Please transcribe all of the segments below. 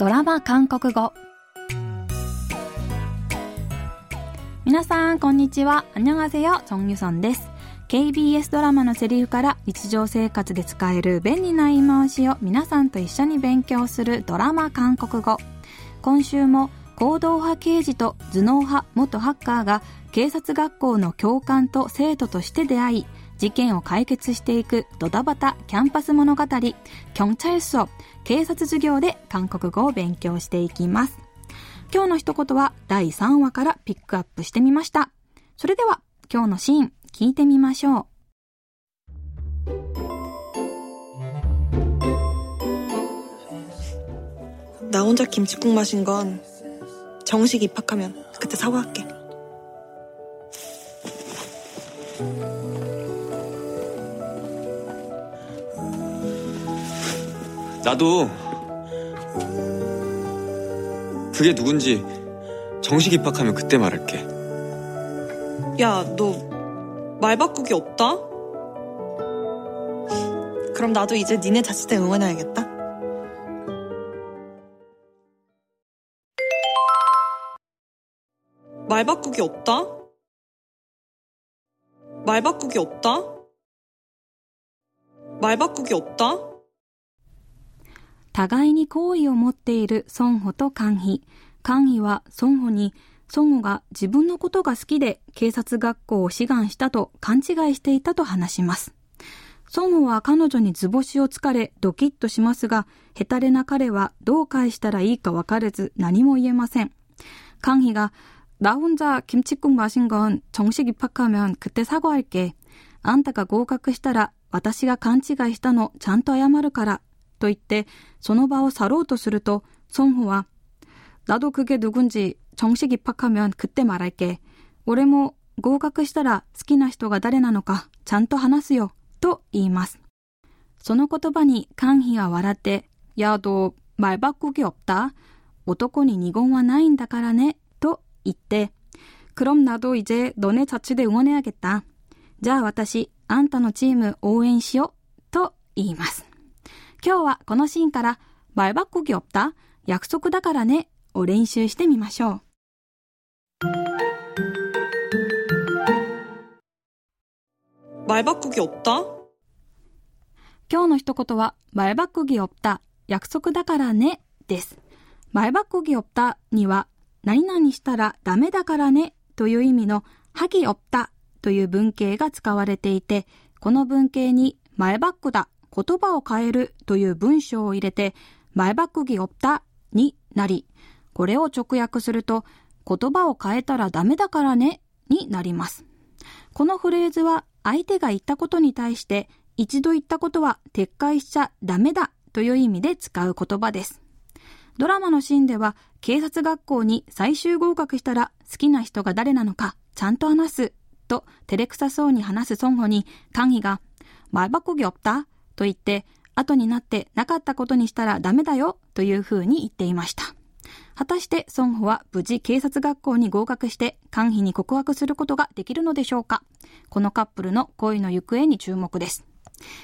ドラマ韓国語。皆さんこんにちは。あにょがせよチョンユソンです KBS ドラマのセリフから日常生活で使える便利な言い回しを皆さんと一緒に勉強するドラマ韓国語。今週も行動派刑事と頭脳派元ハッカーが警察学校の教官と生徒として出会い事件を解決していくドタバタキャンパス物語、경찰수警察授業で韓国語を勉強していきます。今日の一言は第3話からピックアップしてみました。それでは今日のシーン聞いてみましょう。나혼자김치국마신건정식입학하면그때사과할게 나도 그게 누군지 정식 입학하면 그때 말할게. 야, 너 말 바꾸기 없다? 그럼 나도 이제 니네 자취대 응원해야겠다. 말 바꾸기 없다? 말 바꾸기 없다? 말 바꾸기 없다? 互いに好意を持っている孫保とカンヒ。カンヒは孫保に、孫保が自分のことが好きで警察学校を志願したと勘違いしていたと話します。孫保は彼女に図星をつかれドキッとしますが、ヘタレな彼はどう返したらいいか分かれず何も言えません。カンヒが、나혼자김치국마신건정식입학하면그때사과할게あんたが合格したら私が勘違いしたのちゃんと謝るから と言って、その場を去ろうとすると、孫保は、나도그게누군지정식입학하면그때말할게俺も合格したら好きな人が誰なのかちゃんと話すよ、と言います。その言葉にカンヒは笑って、やど、말바꾸기없다男に二言はないんだからね、と言って、그럼나도이제너네자취대응원해야겠다じゃあ私、あんたのチーム応援しよう、と言います。 今日はこのシーンから、バイバックギョプタ、約束だからね、を練習してみましょう。バイバックギョプタ今日の一言は、バイバックギョプタ、約束だからね、です。バイバックギョプタには、何々したらダメだからね、という意味の、ハギオプタという文型が使われていて、この文型に前バックだ言葉を変えるという文章を入れて、前ばくぎおったになり、これを直訳すると、言葉を変えたらダメだからねになります。このフレーズは相手が言ったことに対して一度言ったことは撤回しちゃダメだという意味で使う言葉です。ドラマのシーンでは警察学校に最終合格したら好きな人が誰なのかちゃんと話すと照れくさそうに話す孫悟にカンヒが前ばこぎおったと言って、後になってなかったことにしたらダメだよというふうに言っていました。果たして孫保は無事警察学校に合格して官費に告白することができるのでしょうか？このカップルの恋の行方に注目です。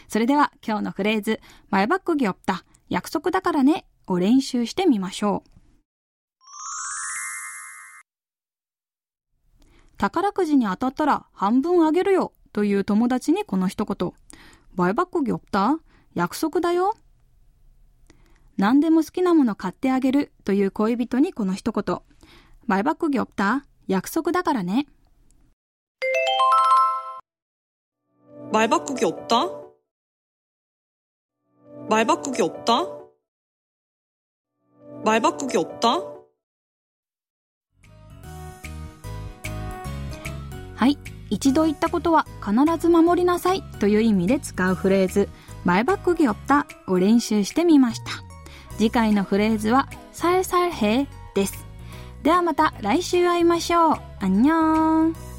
それでは今日のフレーズ、前バックギョった、約束だからねを練習してみましょう。宝くじに当たったら半分あげるよという友達にこの一言。 前ばっこぎ없다約束だよ。何でも好きなもの買ってあげるという恋人にこの一言。前ばっこぎ없다約束だからね。말바꾸기없다말바꾸기없다말바꾸기없다はい。 一度言ったことは必ず守りなさいという意味で使うフレーズ、前バックギョッタを練習してみました。次回のフレーズは、さえさえへです。ではまた来週会いましょう。あんにょーん。